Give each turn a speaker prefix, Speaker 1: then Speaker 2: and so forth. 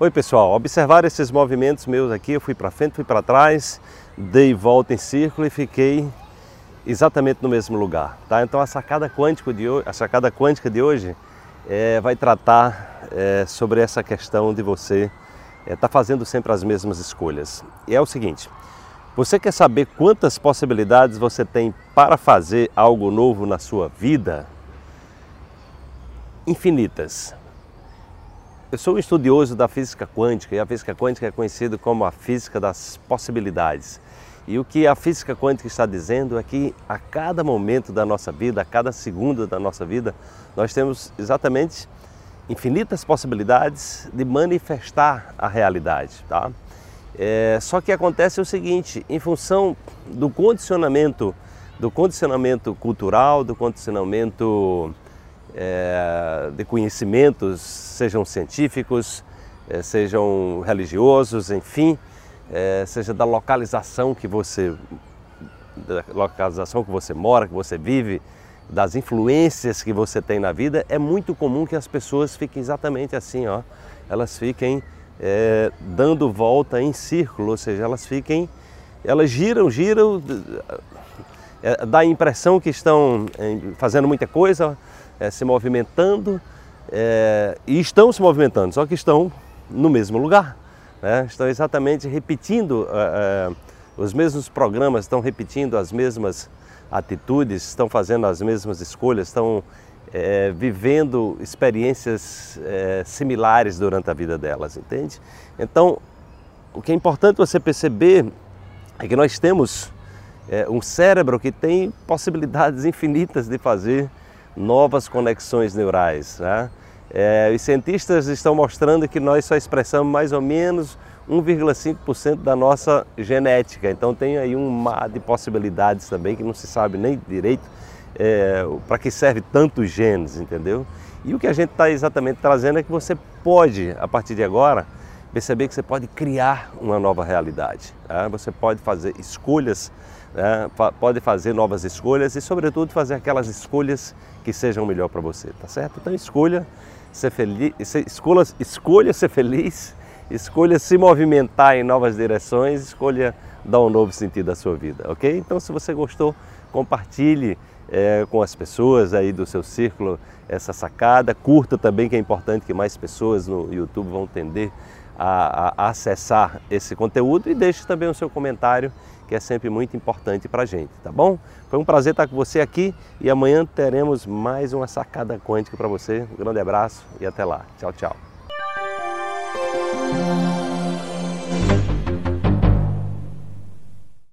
Speaker 1: Oi pessoal, observar esses movimentos meus aqui, eu fui para frente, fui para trás, dei volta em círculo e fiquei exatamente no mesmo lugar. Tá? Então a sacada, quântica de hoje, a sacada quântica de hoje é, vai tratar é, sobre essa questão de você estar é, tá fazendo sempre as mesmas escolhas. E é o seguinte, você quer saber quantas possibilidades você tem para fazer algo novo na sua vida? Infinitas. Eu sou um estudioso da física quântica e a física quântica é conhecida como a física das possibilidades. E o que a física quântica está dizendo é que a cada momento da nossa vida, a cada segundo da nossa vida, nós temos exatamente infinitas possibilidades de manifestar a realidade. Tá? É, só que acontece o seguinte, em função do condicionamento, do condicionamento cultural, do condicionamento é, de conhecimentos, sejam científicos, é, sejam religiosos, enfim, é, seja da localização que você da localização que você mora, que você vive, das influências que você tem na vida, é muito comum que as pessoas fiquem exatamente assim, ó. Elas fiquem é, dando volta em círculo, ou seja, elas fiquem, elas giram, giram, é, dá a impressão que estão é, fazendo muita coisa, é, se movimentando é, e estão se movimentando, só que estão no mesmo lugar. Né? Estão exatamente repetindo é, é, os mesmos programas, estão repetindo as mesmas atitudes, estão fazendo as mesmas escolhas, estão é, vivendo experiências similares durante a vida delas, entende? Então, o que é importante você perceber é que nós temos um cérebro que tem possibilidades infinitas de fazer novas conexões neurais. Né? É, os cientistas estão mostrando que nós só expressamos mais ou menos 1,5% da nossa genética, então tem aí um mar de possibilidades também que não se sabe nem direito é, para que serve tantos genes, entendeu? E o que a gente está exatamente trazendo é que você pode, a partir de agora, perceber que você pode criar uma nova realidade. Tá? Você pode fazer escolhas, né? pode fazer novas escolhas e, sobretudo, fazer aquelas escolhas que sejam melhor para você, tá certo? Então escolha ser feliz, escolha, escolha ser feliz, escolha se movimentar em novas direções, escolha dar um novo sentido à sua vida, ok? Então se você gostou, compartilhe é, com as pessoas aí do seu círculo essa sacada, curta também que é importante que mais pessoas no YouTube vão tender a, a acessar esse conteúdo e deixe também o seu comentário que é sempre muito importante para a gente, tá bom? Foi um prazer estar com você aqui e amanhã teremos mais uma sacada quântica para você. Um grande abraço e até lá. Tchau, tchau.